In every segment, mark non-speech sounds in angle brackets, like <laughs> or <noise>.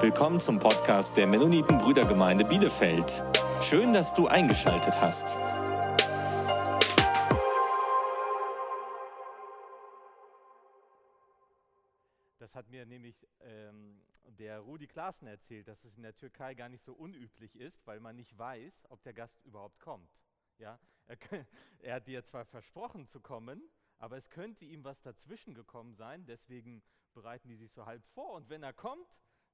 Willkommen zum Podcast der Mennoniten Brüdergemeinde Bielefeld. Schön, dass du eingeschaltet hast. Das hat mir nämlich ähm, der Rudi Klaassen erzählt, dass es in der Türkei gar nicht so unüblich ist, weil man nicht weiß, ob der Gast überhaupt kommt. Ja? Er, <laughs> er hat dir zwar versprochen zu kommen, aber es könnte ihm was dazwischen gekommen sein, deswegen bereiten die sich so halb vor. Und wenn er kommt,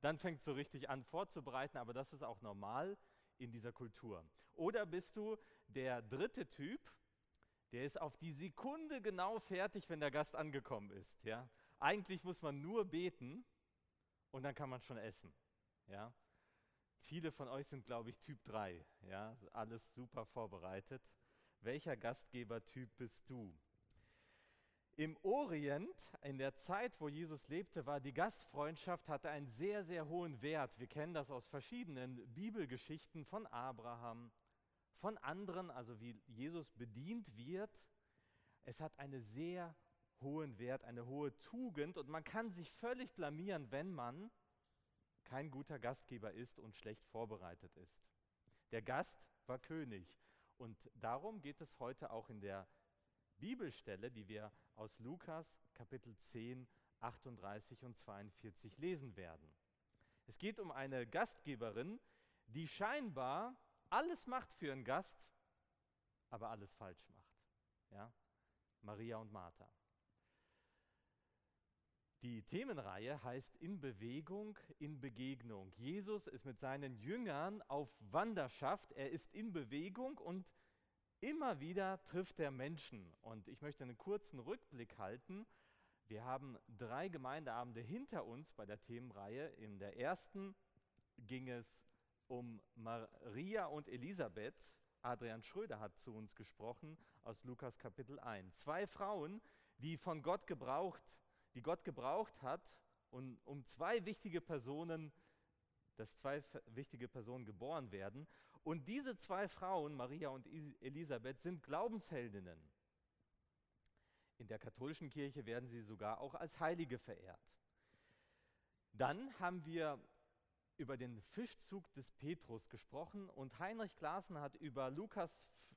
dann fängt es so richtig an vorzubereiten, aber das ist auch normal in dieser Kultur. Oder bist du der dritte Typ, der ist auf die Sekunde genau fertig, wenn der Gast angekommen ist. Ja? Eigentlich muss man nur beten und dann kann man schon essen. Ja? Viele von euch sind, glaube ich, Typ 3. Ja? Alles super vorbereitet. Welcher Gastgebertyp bist du? Im Orient, in der Zeit, wo Jesus lebte, war die Gastfreundschaft, hatte einen sehr, sehr hohen Wert. Wir kennen das aus verschiedenen Bibelgeschichten von Abraham, von anderen, also wie Jesus bedient wird. Es hat einen sehr hohen Wert, eine hohe Tugend und man kann sich völlig blamieren, wenn man kein guter Gastgeber ist und schlecht vorbereitet ist. Der Gast war König und darum geht es heute auch in der Bibelstelle, die wir aus Lukas Kapitel 10, 38 und 42 lesen werden. Es geht um eine Gastgeberin, die scheinbar alles macht für einen Gast, aber alles falsch macht. Ja? Maria und Martha. Die Themenreihe heißt In Bewegung, in Begegnung. Jesus ist mit seinen Jüngern auf Wanderschaft. Er ist in Bewegung und Immer wieder trifft er Menschen und ich möchte einen kurzen Rückblick halten. Wir haben drei Gemeindeabende hinter uns bei der Themenreihe. In der ersten ging es um Maria und Elisabeth. Adrian Schröder hat zu uns gesprochen aus Lukas Kapitel 1. Zwei Frauen, die von Gott gebraucht, die Gott gebraucht hat, und um zwei wichtige Personen, dass zwei wichtige Personen geboren werden. Und diese zwei Frauen, Maria und Elisabeth, sind Glaubensheldinnen. In der katholischen Kirche werden sie sogar auch als Heilige verehrt. Dann haben wir über den Fischzug des Petrus gesprochen und Heinrich Klaassen hat über Lukas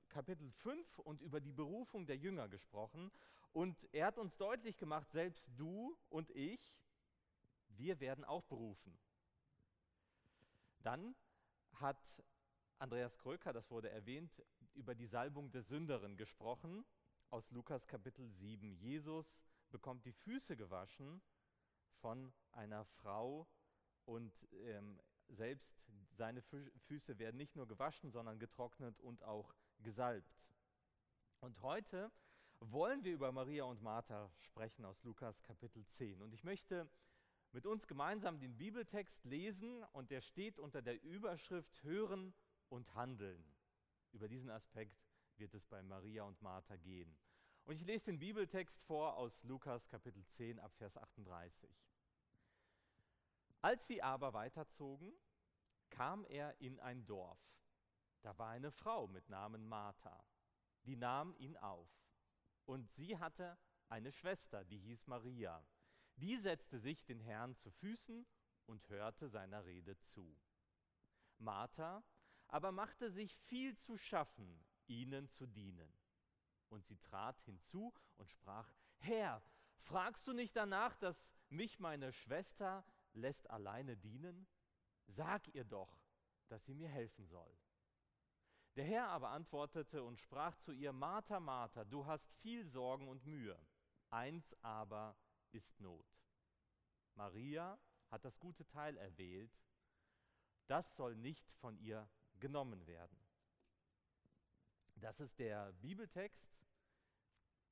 Kapitel 5 und über die Berufung der Jünger gesprochen. Und er hat uns deutlich gemacht, selbst du und ich, wir werden auch berufen. Dann hat Andreas Kröker, das wurde erwähnt, über die Salbung der Sünderin gesprochen aus Lukas Kapitel 7. Jesus bekommt die Füße gewaschen von einer Frau und ähm, selbst seine Füße werden nicht nur gewaschen, sondern getrocknet und auch gesalbt. Und heute wollen wir über Maria und Martha sprechen aus Lukas Kapitel 10. Und ich möchte mit uns gemeinsam den Bibeltext lesen und der steht unter der Überschrift Hören und Handeln. Über diesen Aspekt wird es bei Maria und Martha gehen. Und ich lese den Bibeltext vor aus Lukas Kapitel 10 ab Vers 38. Als sie aber weiterzogen, kam er in ein Dorf. Da war eine Frau mit Namen Martha, die nahm ihn auf. Und sie hatte eine Schwester, die hieß Maria. Die setzte sich den Herrn zu Füßen und hörte seiner Rede zu. Martha aber machte sich viel zu schaffen, ihnen zu dienen. Und sie trat hinzu und sprach, Herr, fragst du nicht danach, dass mich meine Schwester lässt alleine dienen? Sag ihr doch, dass sie mir helfen soll. Der Herr aber antwortete und sprach zu ihr, Martha, Martha, du hast viel Sorgen und Mühe, eins aber ist Not. Maria hat das gute Teil erwählt, das soll nicht von ihr genommen werden. Das ist der Bibeltext,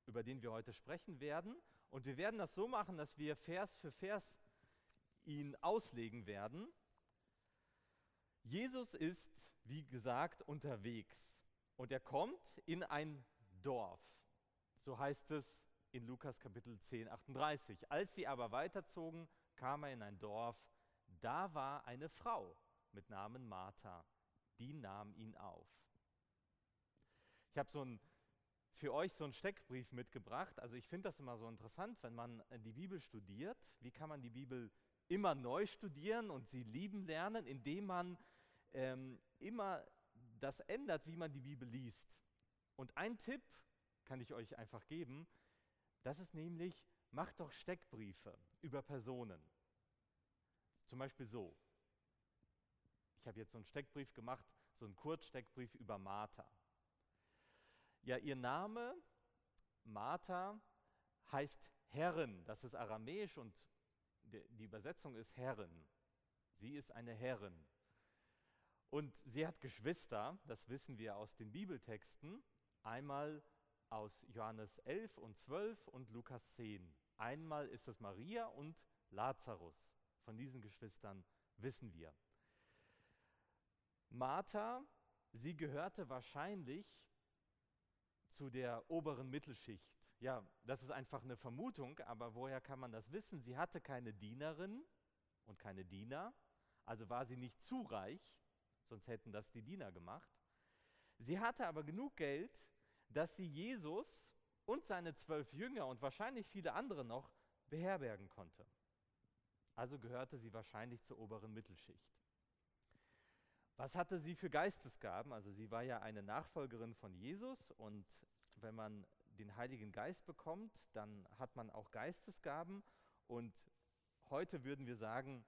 über den wir heute sprechen werden. Und wir werden das so machen, dass wir Vers für Vers ihn auslegen werden. Jesus ist, wie gesagt, unterwegs und er kommt in ein Dorf. So heißt es in Lukas Kapitel 10, 38. Als sie aber weiterzogen, kam er in ein Dorf. Da war eine Frau mit Namen Martha die nahm ihn auf. Ich habe so ein für euch so einen Steckbrief mitgebracht. Also ich finde das immer so interessant, wenn man die Bibel studiert. Wie kann man die Bibel immer neu studieren und sie lieben lernen, indem man ähm, immer das ändert, wie man die Bibel liest. Und ein Tipp kann ich euch einfach geben, das ist nämlich, macht doch Steckbriefe über Personen. Zum Beispiel so. Ich habe jetzt so einen Steckbrief gemacht, so einen Kurzsteckbrief über Martha. Ja, ihr Name, Martha, heißt Herrin. Das ist aramäisch und die Übersetzung ist Herrin. Sie ist eine Herrin. Und sie hat Geschwister, das wissen wir aus den Bibeltexten, einmal aus Johannes 11 und 12 und Lukas 10. Einmal ist es Maria und Lazarus. Von diesen Geschwistern wissen wir. Martha, sie gehörte wahrscheinlich zu der oberen Mittelschicht. Ja, das ist einfach eine Vermutung, aber woher kann man das wissen? Sie hatte keine Dienerin und keine Diener, also war sie nicht zu reich, sonst hätten das die Diener gemacht. Sie hatte aber genug Geld, dass sie Jesus und seine zwölf Jünger und wahrscheinlich viele andere noch beherbergen konnte. Also gehörte sie wahrscheinlich zur oberen Mittelschicht. Was hatte sie für Geistesgaben? Also sie war ja eine Nachfolgerin von Jesus und wenn man den Heiligen Geist bekommt, dann hat man auch Geistesgaben und heute würden wir sagen,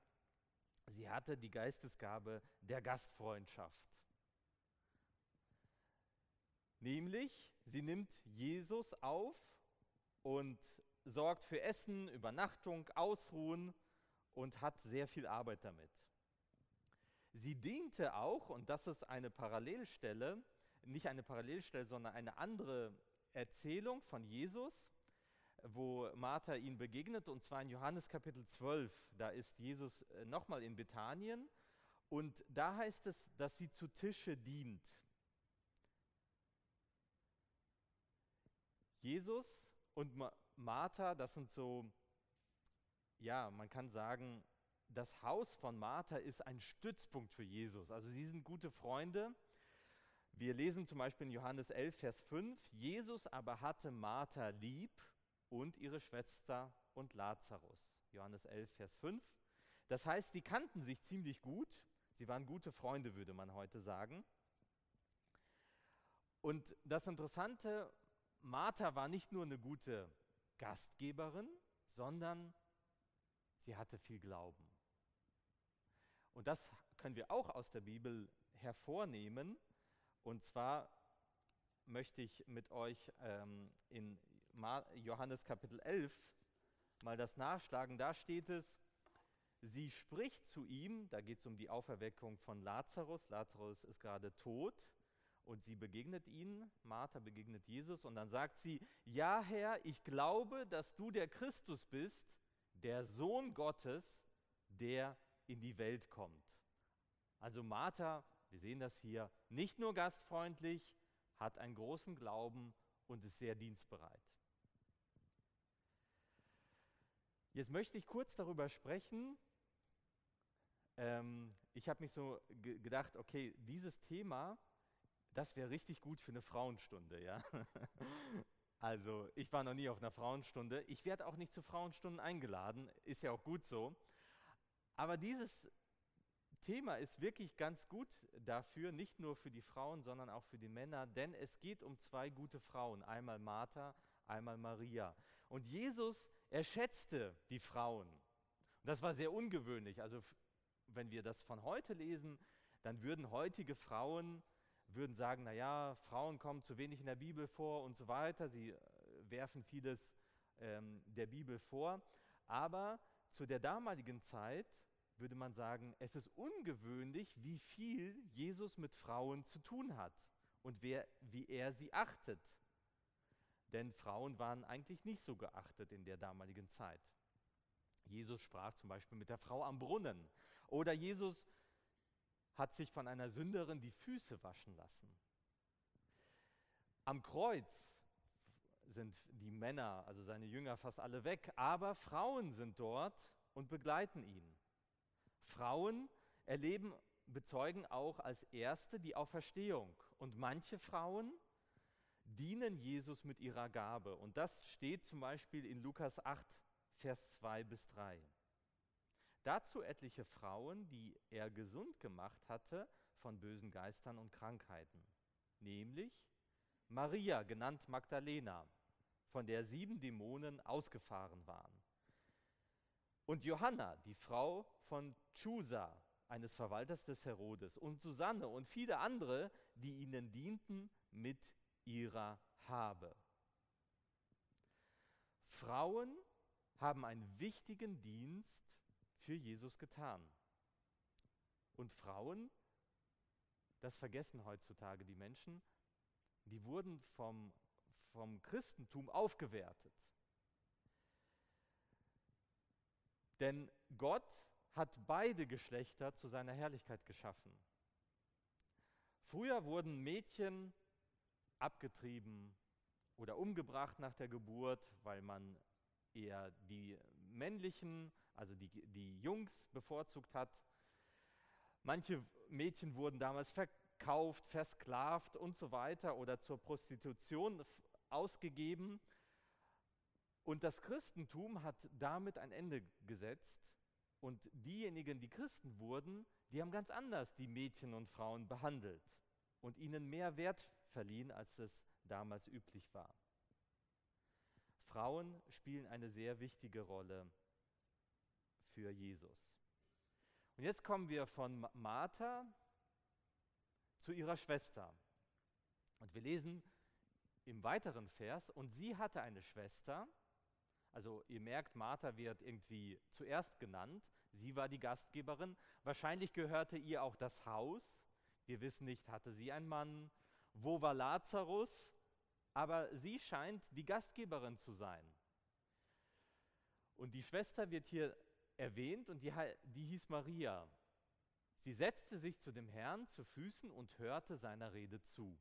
sie hatte die Geistesgabe der Gastfreundschaft. Nämlich, sie nimmt Jesus auf und sorgt für Essen, Übernachtung, Ausruhen und hat sehr viel Arbeit damit. Sie diente auch, und das ist eine Parallelstelle, nicht eine Parallelstelle, sondern eine andere Erzählung von Jesus, wo Martha ihn begegnet, und zwar in Johannes Kapitel 12. Da ist Jesus äh, nochmal in Bethanien und da heißt es, dass sie zu Tische dient. Jesus und Martha, das sind so, ja, man kann sagen, das Haus von Martha ist ein Stützpunkt für Jesus. Also sie sind gute Freunde. Wir lesen zum Beispiel in Johannes 11, Vers 5, Jesus aber hatte Martha lieb und ihre Schwester und Lazarus. Johannes 11, Vers 5. Das heißt, die kannten sich ziemlich gut. Sie waren gute Freunde, würde man heute sagen. Und das Interessante, Martha war nicht nur eine gute Gastgeberin, sondern sie hatte viel Glauben. Und das können wir auch aus der Bibel hervornehmen. Und zwar möchte ich mit euch ähm, in Johannes Kapitel 11 mal das nachschlagen. Da steht es, sie spricht zu ihm, da geht es um die Auferweckung von Lazarus. Lazarus ist gerade tot und sie begegnet ihn, Martha begegnet Jesus und dann sagt sie, ja Herr, ich glaube, dass du der Christus bist, der Sohn Gottes, der in die Welt kommt. Also Martha, wir sehen das hier, nicht nur gastfreundlich, hat einen großen Glauben und ist sehr dienstbereit. Jetzt möchte ich kurz darüber sprechen. Ähm, ich habe mich so gedacht, okay, dieses Thema das wäre richtig gut für eine Frauenstunde, ja. <laughs> Also, ich war noch nie auf einer Frauenstunde. Ich werde auch nicht zu Frauenstunden eingeladen, ist ja auch gut so. Aber dieses Thema ist wirklich ganz gut dafür, nicht nur für die Frauen, sondern auch für die Männer, denn es geht um zwei gute Frauen, einmal Martha, einmal Maria. Und Jesus, er schätzte die Frauen. Und das war sehr ungewöhnlich. Also, wenn wir das von heute lesen, dann würden heutige Frauen würden sagen, naja, Frauen kommen zu wenig in der Bibel vor und so weiter. Sie äh, werfen vieles ähm, der Bibel vor. Aber zu der damaligen Zeit würde man sagen, es ist ungewöhnlich, wie viel Jesus mit Frauen zu tun hat und wer, wie er sie achtet. Denn Frauen waren eigentlich nicht so geachtet in der damaligen Zeit. Jesus sprach zum Beispiel mit der Frau am Brunnen. Oder Jesus hat sich von einer Sünderin die Füße waschen lassen. Am Kreuz sind die Männer, also seine Jünger, fast alle weg, aber Frauen sind dort und begleiten ihn. Frauen erleben, bezeugen auch als Erste die Auferstehung. Und manche Frauen, dienen Jesus mit ihrer Gabe. Und das steht zum Beispiel in Lukas 8, Vers 2 bis 3. Dazu etliche Frauen, die er gesund gemacht hatte von bösen Geistern und Krankheiten, nämlich Maria, genannt Magdalena, von der sieben Dämonen ausgefahren waren, und Johanna, die Frau von Chusa, eines Verwalters des Herodes, und Susanne und viele andere, die ihnen dienten mit ihrer Habe. Frauen haben einen wichtigen Dienst für Jesus getan. Und Frauen, das vergessen heutzutage die Menschen, die wurden vom, vom Christentum aufgewertet. Denn Gott hat beide Geschlechter zu seiner Herrlichkeit geschaffen. Früher wurden Mädchen abgetrieben oder umgebracht nach der Geburt, weil man eher die männlichen, also die, die Jungs bevorzugt hat. Manche Mädchen wurden damals verkauft, versklavt und so weiter oder zur Prostitution ausgegeben. Und das Christentum hat damit ein Ende gesetzt. Und diejenigen, die Christen wurden, die haben ganz anders die Mädchen und Frauen behandelt und ihnen mehr Wert verliehen, als es damals üblich war. Frauen spielen eine sehr wichtige Rolle für Jesus. Und jetzt kommen wir von Martha zu ihrer Schwester. Und wir lesen im weiteren Vers, und sie hatte eine Schwester, also ihr merkt, Martha wird irgendwie zuerst genannt, sie war die Gastgeberin, wahrscheinlich gehörte ihr auch das Haus, wir wissen nicht, hatte sie einen Mann, wo war Lazarus, aber sie scheint die Gastgeberin zu sein. Und die Schwester wird hier erwähnt und die, die hieß Maria. Sie setzte sich zu dem Herrn zu Füßen und hörte seiner Rede zu.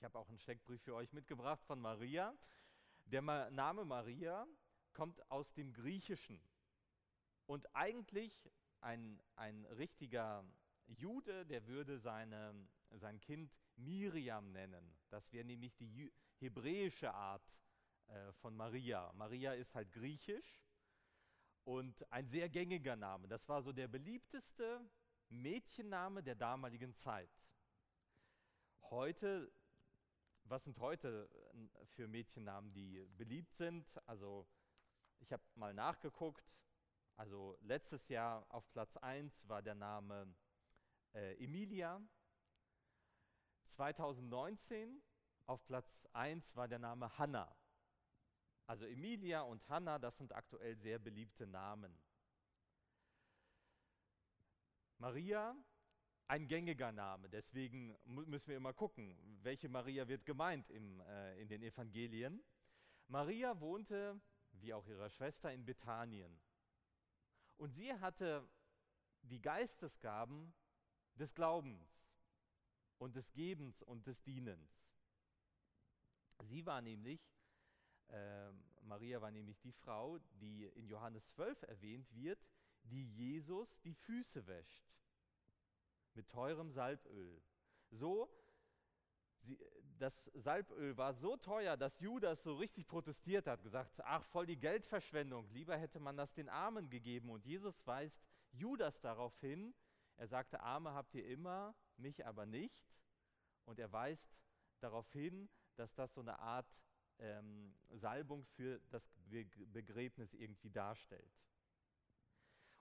Ich habe auch einen Steckbrief für euch mitgebracht von Maria. Der Name Maria kommt aus dem Griechischen. Und eigentlich ein, ein richtiger Jude, der würde seine, sein Kind Miriam nennen. Das wäre nämlich die hebräische Art äh, von Maria. Maria ist halt griechisch und ein sehr gängiger Name. Das war so der beliebteste Mädchenname der damaligen Zeit. Heute, was sind heute äh, für Mädchennamen, die beliebt sind? Also ich habe mal nachgeguckt. Also letztes Jahr auf Platz 1 war der Name äh, Emilia. 2019 auf Platz 1 war der Name Hannah. Also Emilia und Hannah, das sind aktuell sehr beliebte Namen. Maria, ein gängiger Name, deswegen müssen wir immer gucken, welche Maria wird gemeint im, äh, in den Evangelien. Maria wohnte, wie auch ihre Schwester, in Bethanien. Und sie hatte die Geistesgaben des Glaubens und des Gebens und des Dienens. Sie war nämlich, äh, Maria war nämlich die Frau, die in Johannes 12 erwähnt wird, die Jesus die Füße wäscht mit teurem Salböl. So, sie, das Salböl war so teuer, dass Judas so richtig protestiert hat, gesagt, ach voll die Geldverschwendung, lieber hätte man das den Armen gegeben. Und Jesus weist Judas darauf hin, er sagte, Arme habt ihr immer, mich aber nicht. Und er weist darauf hin, dass das so eine Art ähm, Salbung für das Begräbnis irgendwie darstellt.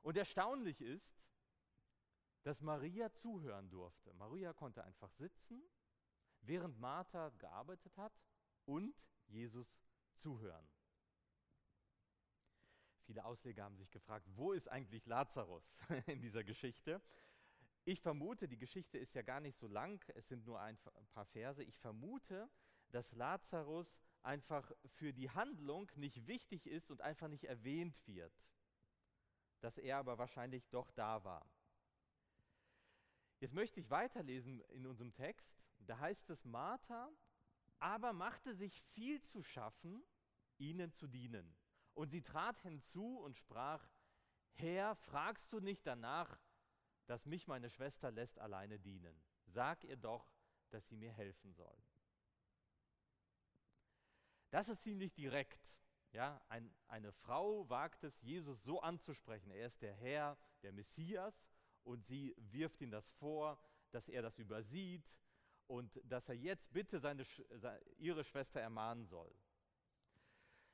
Und erstaunlich ist, dass Maria zuhören durfte. Maria konnte einfach sitzen, während Martha gearbeitet hat und Jesus zuhören. Viele Ausleger haben sich gefragt, wo ist eigentlich Lazarus <laughs> in dieser Geschichte? Ich vermute, die Geschichte ist ja gar nicht so lang, es sind nur ein paar Verse. Ich vermute, dass Lazarus einfach für die Handlung nicht wichtig ist und einfach nicht erwähnt wird. Dass er aber wahrscheinlich doch da war. Jetzt möchte ich weiterlesen in unserem Text. Da heißt es, Martha aber machte sich viel zu schaffen, ihnen zu dienen. Und sie trat hinzu und sprach, Herr, fragst du nicht danach, dass mich meine Schwester lässt alleine dienen. Sag ihr doch, dass sie mir helfen soll. Das ist ziemlich direkt. Ja, ein, eine Frau wagt es, Jesus so anzusprechen. Er ist der Herr, der Messias, und sie wirft ihm das vor, dass er das übersieht und dass er jetzt bitte seine, ihre Schwester ermahnen soll.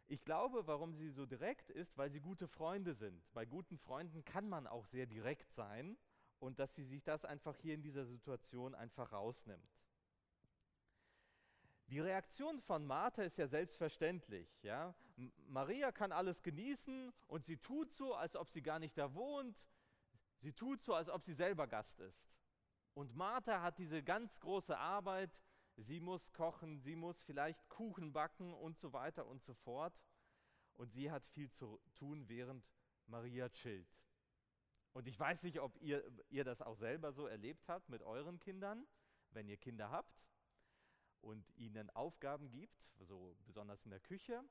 Ich glaube, warum sie so direkt ist, weil sie gute Freunde sind. Bei guten Freunden kann man auch sehr direkt sein und dass sie sich das einfach hier in dieser Situation einfach rausnimmt. Die Reaktion von Martha ist ja selbstverständlich. Ja? Maria kann alles genießen und sie tut so, als ob sie gar nicht da wohnt. Sie tut so, als ob sie selber Gast ist. Und Martha hat diese ganz große Arbeit. Sie muss kochen, sie muss vielleicht Kuchen backen und so weiter und so fort. Und sie hat viel zu tun, während Maria chillt. Und ich weiß nicht, ob ihr, ihr das auch selber so erlebt habt mit euren Kindern, wenn ihr Kinder habt und ihnen Aufgaben gibt, so besonders in der Küche,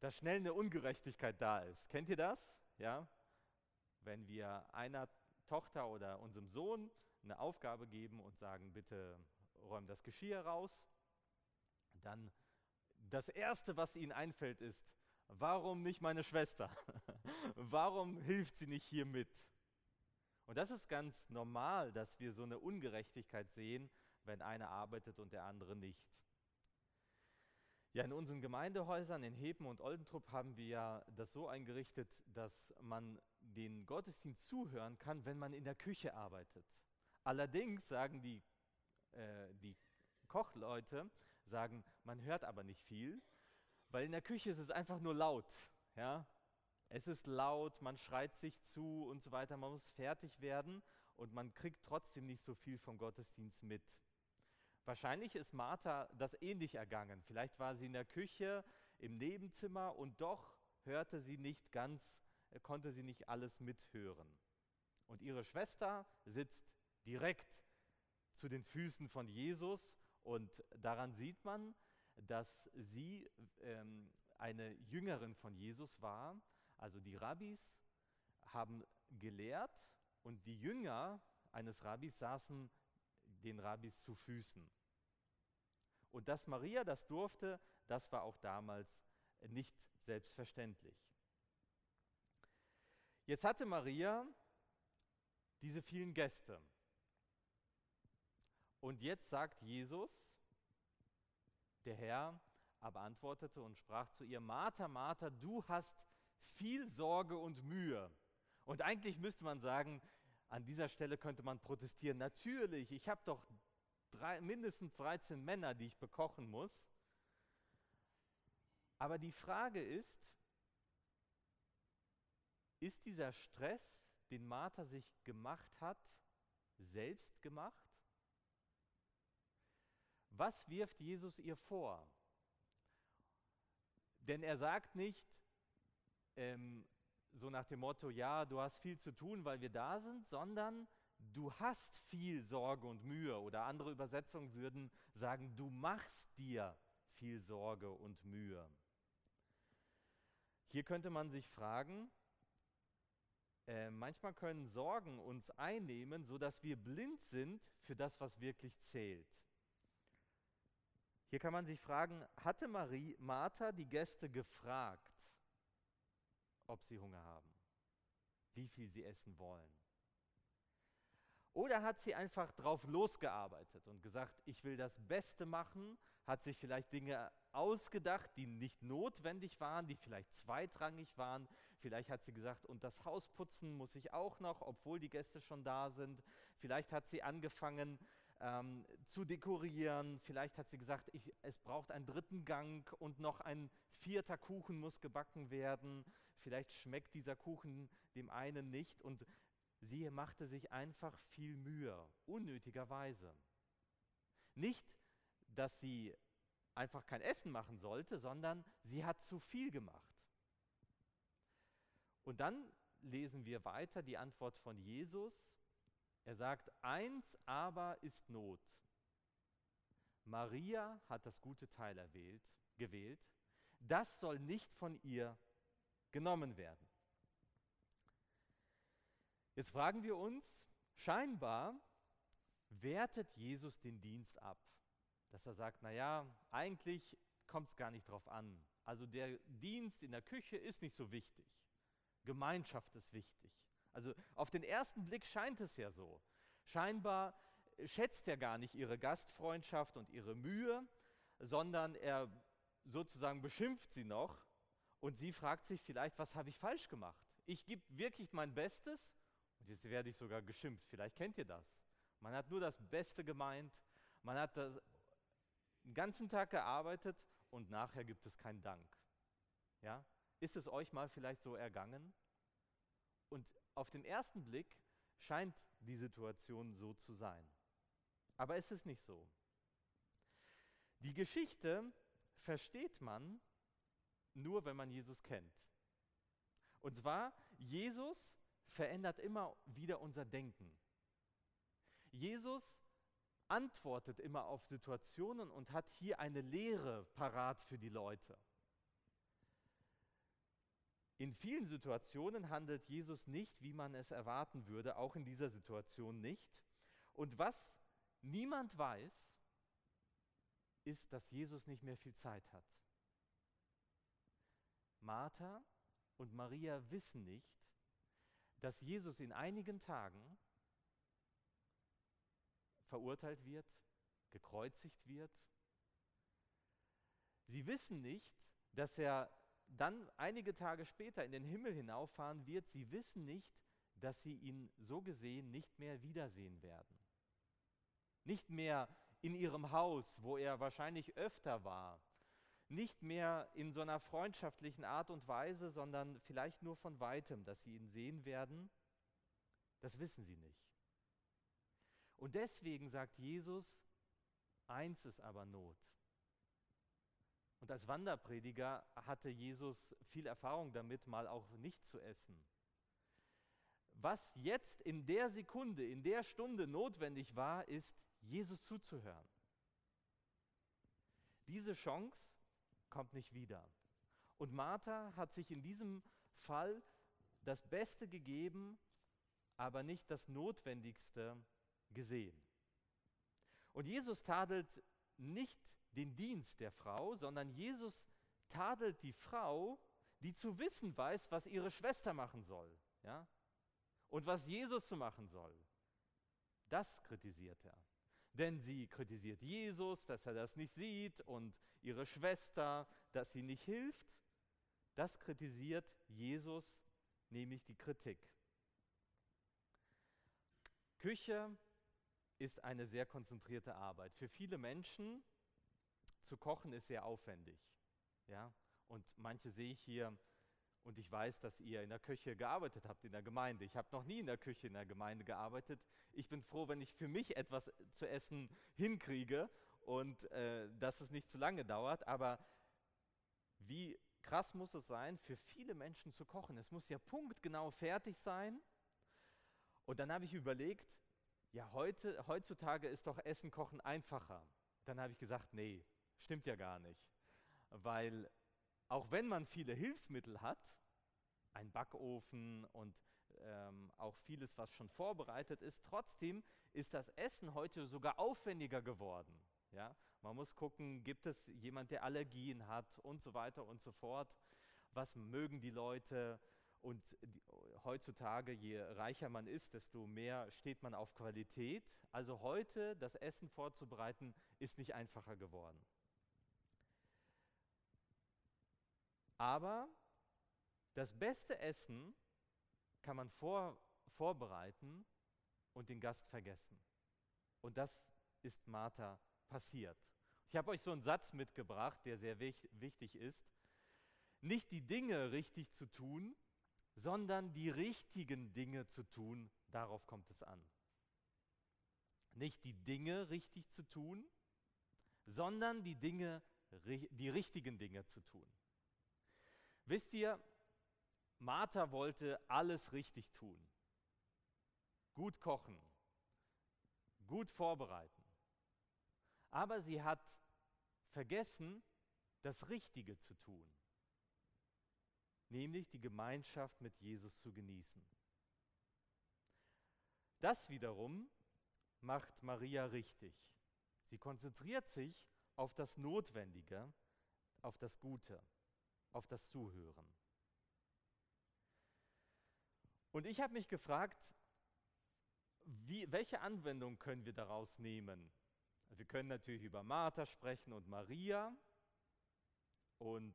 dass schnell eine Ungerechtigkeit da ist. Kennt ihr das? Ja? Wenn wir einer Tochter oder unserem Sohn eine Aufgabe geben und sagen, bitte räum das Geschirr raus, dann das Erste, was ihnen einfällt, ist, warum nicht meine Schwester? <laughs> warum hilft sie nicht hier mit? Und das ist ganz normal, dass wir so eine Ungerechtigkeit sehen, wenn einer arbeitet und der andere nicht. Ja, in unseren Gemeindehäusern in Hepen und Oldentrupp haben wir ja das so eingerichtet, dass man den Gottesdienst zuhören kann, wenn man in der Küche arbeitet. Allerdings sagen die, äh, die Kochleute, sagen, man hört aber nicht viel, weil in der Küche ist es einfach nur laut. Ja? Es ist laut, man schreit sich zu und so weiter, man muss fertig werden und man kriegt trotzdem nicht so viel vom Gottesdienst mit. Wahrscheinlich ist Martha das ähnlich ergangen. Vielleicht war sie in der Küche, im Nebenzimmer und doch hörte sie nicht ganz, konnte sie nicht alles mithören. Und ihre Schwester sitzt direkt zu den Füßen von Jesus und daran sieht man, dass sie ähm, eine Jüngerin von Jesus war. Also die Rabbis haben gelehrt und die Jünger eines Rabbis saßen den Rabbis zu Füßen. Und dass Maria das durfte, das war auch damals nicht selbstverständlich. Jetzt hatte Maria diese vielen Gäste. Und jetzt sagt Jesus, der Herr aber antwortete und sprach zu ihr, Martha, Martha, du hast viel Sorge und Mühe. Und eigentlich müsste man sagen, an dieser Stelle könnte man protestieren. Natürlich, ich habe doch drei, mindestens 13 Männer, die ich bekochen muss. Aber die Frage ist, ist dieser Stress, den Martha sich gemacht hat, selbst gemacht? Was wirft Jesus ihr vor? Denn er sagt nicht ähm, so nach dem Motto, ja, du hast viel zu tun, weil wir da sind, sondern du hast viel Sorge und Mühe. Oder andere Übersetzungen würden sagen, du machst dir viel Sorge und Mühe. Hier könnte man sich fragen, äh, manchmal können Sorgen uns einnehmen, sodass wir blind sind für das, was wirklich zählt. Hier kann man sich fragen, hatte Marie, Martha die Gäste gefragt, ob sie Hunger haben, wie viel sie essen wollen? Oder hat sie einfach drauf losgearbeitet und gesagt, ich will das Beste machen, hat sich vielleicht Dinge ausgedacht, die nicht notwendig waren, die vielleicht zweitrangig waren. Vielleicht hat sie gesagt, und das Haus putzen muss ich auch noch, obwohl die Gäste schon da sind. Vielleicht hat sie angefangen ähm, zu dekorieren. Vielleicht hat sie gesagt, ich, es braucht einen dritten Gang und noch ein vierter Kuchen muss gebacken werden. Vielleicht schmeckt dieser Kuchen dem einen nicht. Und Sie machte sich einfach viel Mühe, unnötigerweise. Nicht, dass sie einfach kein Essen machen sollte, sondern sie hat zu viel gemacht. Und dann lesen wir weiter die Antwort von Jesus. Er sagt, eins aber ist Not. Maria hat das gute Teil erwählt, gewählt. Das soll nicht von ihr genommen werden. Jetzt fragen wir uns, scheinbar wertet Jesus den Dienst ab. Dass er sagt, naja, eigentlich kommt es gar nicht drauf an. Also der Dienst in der Küche ist nicht so wichtig. Gemeinschaft ist wichtig. Also auf den ersten Blick scheint es ja so. Scheinbar schätzt er gar nicht ihre Gastfreundschaft und ihre Mühe, sondern er sozusagen beschimpft sie noch und sie fragt sich vielleicht, was habe ich falsch gemacht? Ich gebe wirklich mein Bestes und jetzt werde ich sogar geschimpft. Vielleicht kennt ihr das. Man hat nur das Beste gemeint, man hat das den ganzen Tag gearbeitet und nachher gibt es keinen Dank. Ja? Ist es euch mal vielleicht so ergangen? Und auf den ersten Blick scheint die Situation so zu sein. Aber es ist nicht so. Die Geschichte versteht man nur, wenn man Jesus kennt. Und zwar, Jesus verändert immer wieder unser Denken. Jesus antwortet immer auf Situationen und hat hier eine Lehre parat für die Leute. In vielen Situationen handelt Jesus nicht, wie man es erwarten würde, auch in dieser Situation nicht. Und was niemand weiß, ist, dass Jesus nicht mehr viel Zeit hat. Martha und Maria wissen nicht, dass Jesus in einigen Tagen verurteilt wird, gekreuzigt wird. Sie wissen nicht, dass er dann einige Tage später in den Himmel hinauffahren wird. Sie wissen nicht, dass sie ihn so gesehen nicht mehr wiedersehen werden. Nicht mehr in ihrem Haus, wo er wahrscheinlich öfter war. Nicht mehr in so einer freundschaftlichen Art und Weise, sondern vielleicht nur von weitem, dass sie ihn sehen werden. Das wissen sie nicht. Und deswegen sagt Jesus, eins ist aber Not. Und als Wanderprediger hatte Jesus viel Erfahrung damit, mal auch nicht zu essen. Was jetzt in der Sekunde, in der Stunde notwendig war, ist, Jesus zuzuhören. Diese Chance kommt nicht wieder. Und Martha hat sich in diesem Fall das Beste gegeben, aber nicht das Notwendigste gesehen. Und Jesus tadelt nicht den Dienst der Frau, sondern Jesus tadelt die Frau, die zu wissen weiß, was ihre Schwester machen soll. Ja? Und was Jesus zu machen soll. Das kritisiert er. Denn sie kritisiert Jesus, dass er das nicht sieht und ihre Schwester, dass sie nicht hilft. Das kritisiert Jesus, nämlich die Kritik. Küche ist eine sehr konzentrierte Arbeit. Für viele Menschen zu kochen ist sehr aufwendig. Ja? Und manche sehe ich hier und ich weiß, dass ihr in der Küche gearbeitet habt in der Gemeinde. Ich habe noch nie in der Küche in der Gemeinde gearbeitet. Ich bin froh, wenn ich für mich etwas zu essen hinkriege und äh, dass es nicht zu lange dauert. Aber wie krass muss es sein, für viele Menschen zu kochen? Es muss ja punktgenau fertig sein. Und dann habe ich überlegt, ja, heute, heutzutage ist doch Essen kochen einfacher. Dann habe ich gesagt, nee, stimmt ja gar nicht. Weil auch wenn man viele Hilfsmittel hat, ein Backofen und ähm, auch vieles, was schon vorbereitet ist, trotzdem ist das Essen heute sogar aufwendiger geworden. Ja? Man muss gucken, gibt es jemand, der Allergien hat und so weiter und so fort. Was mögen die Leute? Und die, heutzutage, je reicher man ist, desto mehr steht man auf Qualität. Also heute das Essen vorzubereiten, ist nicht einfacher geworden. Aber das beste Essen kann man vor, vorbereiten und den Gast vergessen. Und das ist Martha passiert. Ich habe euch so einen Satz mitgebracht, der sehr wichtig ist. Nicht die Dinge richtig zu tun, sondern die richtigen Dinge zu tun, darauf kommt es an. Nicht die Dinge richtig zu tun, sondern die Dinge, die richtigen Dinge zu tun. Wisst ihr, Martha wollte alles richtig tun. Gut kochen, gut vorbereiten. Aber sie hat vergessen, das Richtige zu tun, nämlich die Gemeinschaft mit Jesus zu genießen. Das wiederum macht Maria richtig. Sie konzentriert sich auf das Notwendige, auf das Gute, auf das Zuhören. Und ich habe mich gefragt, wie, welche Anwendung können wir daraus nehmen? Wir können natürlich über Martha sprechen und Maria und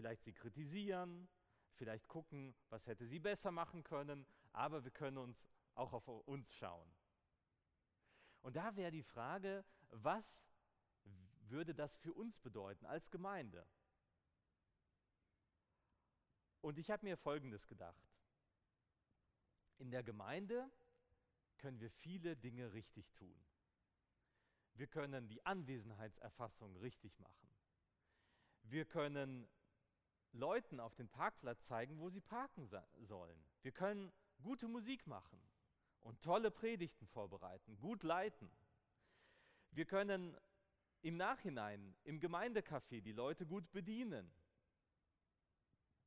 vielleicht sie kritisieren, vielleicht gucken, was hätte sie besser machen können, aber wir können uns auch auf uns schauen. Und da wäre die Frage, was würde das für uns bedeuten als Gemeinde? Und ich habe mir Folgendes gedacht. In der Gemeinde können wir viele Dinge richtig tun. Wir können die Anwesenheitserfassung richtig machen. Wir können Leuten auf den Parkplatz zeigen, wo sie parken sollen. Wir können gute Musik machen und tolle Predigten vorbereiten, gut leiten. Wir können im Nachhinein im Gemeindecafé die Leute gut bedienen.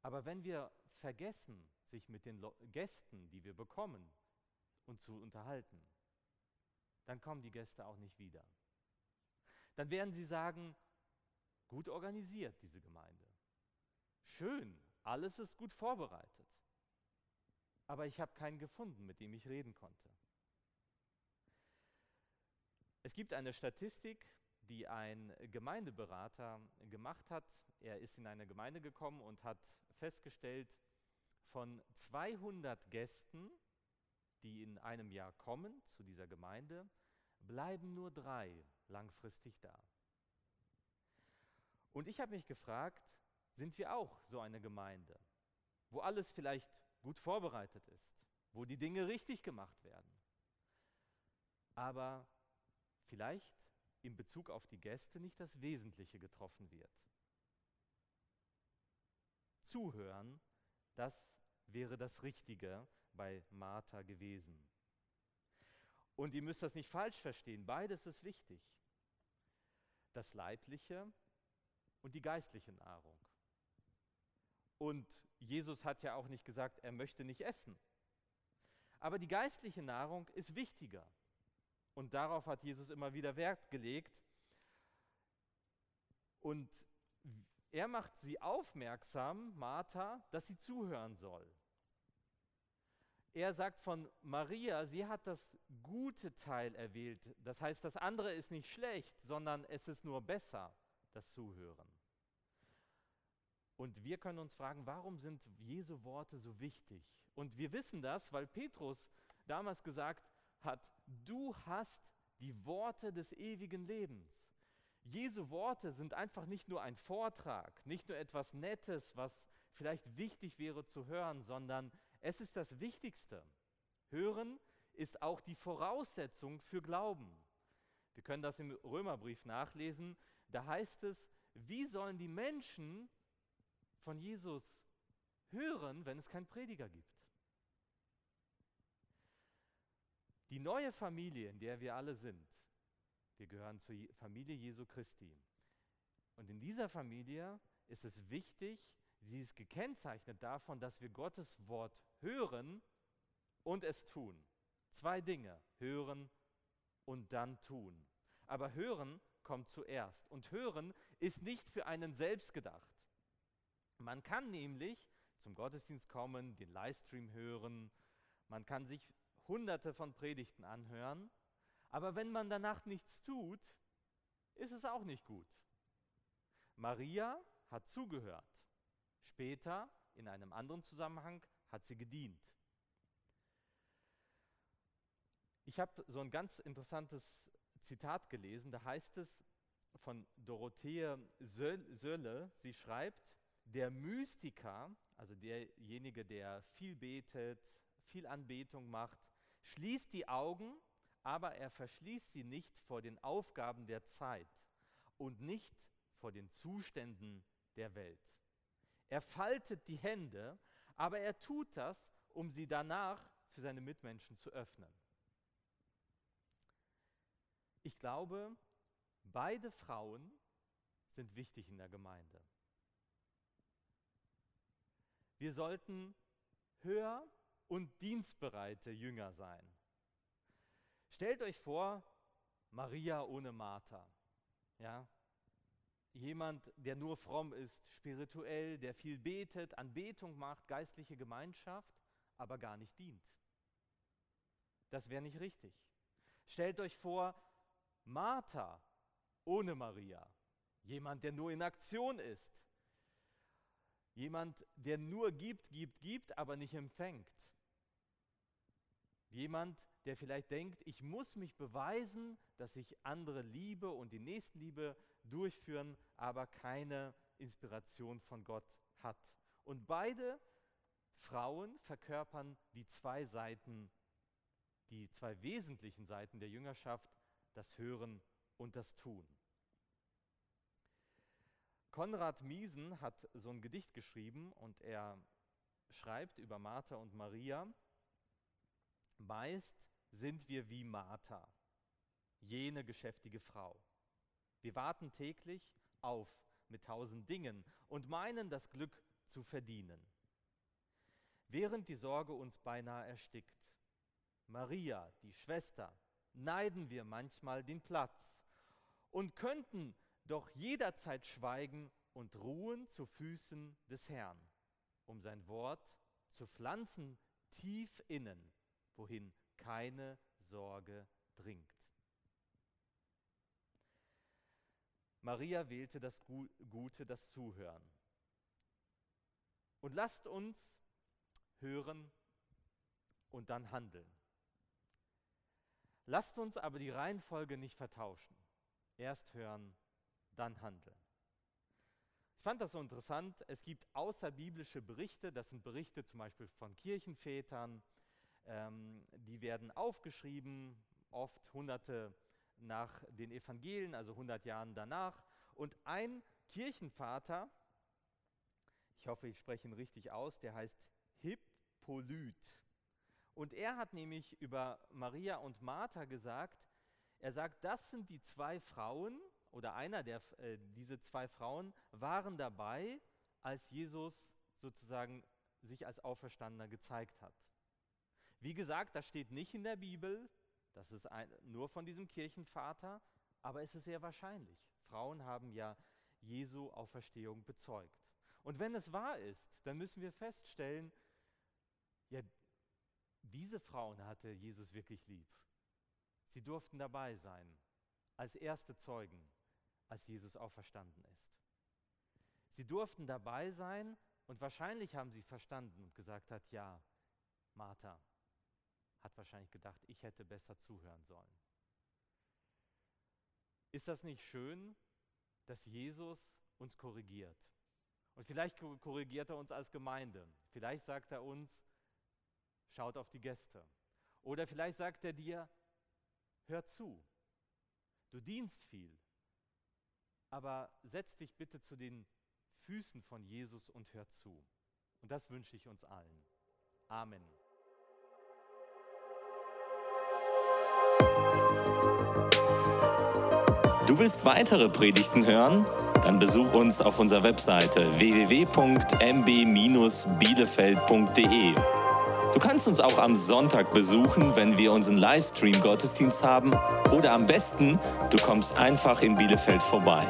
Aber wenn wir vergessen, sich mit den Gästen, die wir bekommen, und zu unterhalten, dann kommen die Gäste auch nicht wieder. Dann werden sie sagen, gut organisiert diese Gemeinde. Schön, alles ist gut vorbereitet. Aber ich habe keinen gefunden, mit dem ich reden konnte. Es gibt eine Statistik, die ein Gemeindeberater gemacht hat. Er ist in eine Gemeinde gekommen und hat festgestellt, von 200 Gästen, die in einem Jahr kommen zu dieser Gemeinde, bleiben nur drei langfristig da. Und ich habe mich gefragt, sind wir auch so eine Gemeinde, wo alles vielleicht gut vorbereitet ist, wo die Dinge richtig gemacht werden, aber vielleicht in Bezug auf die Gäste nicht das Wesentliche getroffen wird. Zuhören, das wäre das Richtige bei Martha gewesen. Und ihr müsst das nicht falsch verstehen, beides ist wichtig. Das leibliche und die geistliche Nahrung. Und Jesus hat ja auch nicht gesagt, er möchte nicht essen. Aber die geistliche Nahrung ist wichtiger. Und darauf hat Jesus immer wieder Wert gelegt. Und er macht sie aufmerksam, Martha, dass sie zuhören soll. Er sagt von Maria, sie hat das gute Teil erwählt. Das heißt, das andere ist nicht schlecht, sondern es ist nur besser, das Zuhören. Und wir können uns fragen, warum sind Jesu Worte so wichtig? Und wir wissen das, weil Petrus damals gesagt hat, du hast die Worte des ewigen Lebens. Jesu Worte sind einfach nicht nur ein Vortrag, nicht nur etwas Nettes, was vielleicht wichtig wäre zu hören, sondern es ist das Wichtigste. Hören ist auch die Voraussetzung für Glauben. Wir können das im Römerbrief nachlesen. Da heißt es, wie sollen die Menschen von Jesus hören, wenn es keinen Prediger gibt? Die neue Familie, in der wir alle sind, wir gehören zur Familie Jesu Christi. Und in dieser Familie ist es wichtig, sie ist gekennzeichnet davon, dass wir Gottes Wort hören und es tun. Zwei Dinge, hören und dann tun. Aber hören kommt zuerst. Und hören ist nicht für einen selbst gedacht. Man kann nämlich zum Gottesdienst kommen, den Livestream hören, man kann sich hunderte von Predigten anhören, aber wenn man danach nichts tut, ist es auch nicht gut. Maria hat zugehört. Später, in einem anderen Zusammenhang, hat sie gedient. Ich habe so ein ganz interessantes Zitat gelesen, da heißt es von Dorothee Sölle, sie schreibt, der Mystiker, also derjenige, der viel betet, viel Anbetung macht, schließt die Augen, aber er verschließt sie nicht vor den Aufgaben der Zeit und nicht vor den Zuständen der Welt. Er faltet die Hände, aber er tut das, um sie danach für seine Mitmenschen zu öffnen. Ich glaube, beide Frauen sind wichtig in der Gemeinde. Wir sollten hör- und dienstbereite Jünger sein. Stellt euch vor, Maria ohne Martha. Ja? Jemand, der nur fromm ist, spirituell, der viel betet, Anbetung macht, geistliche Gemeinschaft, aber gar nicht dient. Das wäre nicht richtig. Stellt euch vor, Martha ohne Maria. Jemand, der nur in Aktion ist. Jemand, der nur gibt, gibt, gibt, aber nicht empfängt. Jemand, der vielleicht denkt, ich muss mich beweisen, dass ich andere liebe und die Nächstenliebe durchführen, aber keine Inspiration von Gott hat. Und beide Frauen verkörpern die zwei Seiten, die zwei wesentlichen Seiten der Jüngerschaft, das Hören und das Tun. Konrad Miesen hat so ein Gedicht geschrieben und er schreibt über Martha und Maria, meist sind wir wie Martha, jene geschäftige Frau. Wir warten täglich auf mit tausend Dingen und meinen das Glück zu verdienen. Während die Sorge uns beinahe erstickt. Maria, die Schwester, neiden wir manchmal den Platz und könnten doch jederzeit schweigen und ruhen zu Füßen des Herrn, um sein Wort zu pflanzen tief innen, wohin keine Sorge dringt. Maria wählte das Gute, das Zuhören. Und lasst uns hören und dann handeln. Lasst uns aber die Reihenfolge nicht vertauschen. Erst hören, dann handeln. Ich fand das so interessant. Es gibt außerbiblische Berichte, das sind Berichte zum Beispiel von Kirchenvätern, ähm, die werden aufgeschrieben, oft hunderte nach den Evangelien, also 100 Jahren danach. Und ein Kirchenvater, ich hoffe, ich spreche ihn richtig aus, der heißt Hippolyt. Und er hat nämlich über Maria und Martha gesagt, er sagt, das sind die zwei Frauen, oder einer der, äh, diese zwei Frauen waren dabei, als Jesus sozusagen sich als Auferstandener gezeigt hat. Wie gesagt, das steht nicht in der Bibel, das ist ein, nur von diesem Kirchenvater, aber es ist sehr wahrscheinlich. Frauen haben ja Jesu Auferstehung bezeugt. Und wenn es wahr ist, dann müssen wir feststellen, ja, diese Frauen hatte Jesus wirklich lieb. Sie durften dabei sein, als erste Zeugen, als Jesus auferstanden ist. Sie durften dabei sein und wahrscheinlich haben sie verstanden und gesagt hat, ja, Martha hat wahrscheinlich gedacht, ich hätte besser zuhören sollen. Ist das nicht schön, dass Jesus uns korrigiert? Und vielleicht korrigiert er uns als Gemeinde. Vielleicht sagt er uns, schaut auf die Gäste. Oder vielleicht sagt er dir, hör zu. Du dienst viel, aber setz dich bitte zu den Füßen von Jesus und hör zu. Und das wünsche ich uns allen. Amen. Du willst weitere Predigten hören? Dann besuch uns auf unserer Webseite www.mb-bielefeld.de. Du kannst uns auch am Sonntag besuchen, wenn wir unseren Livestream-Gottesdienst haben. Oder am besten, du kommst einfach in Bielefeld vorbei.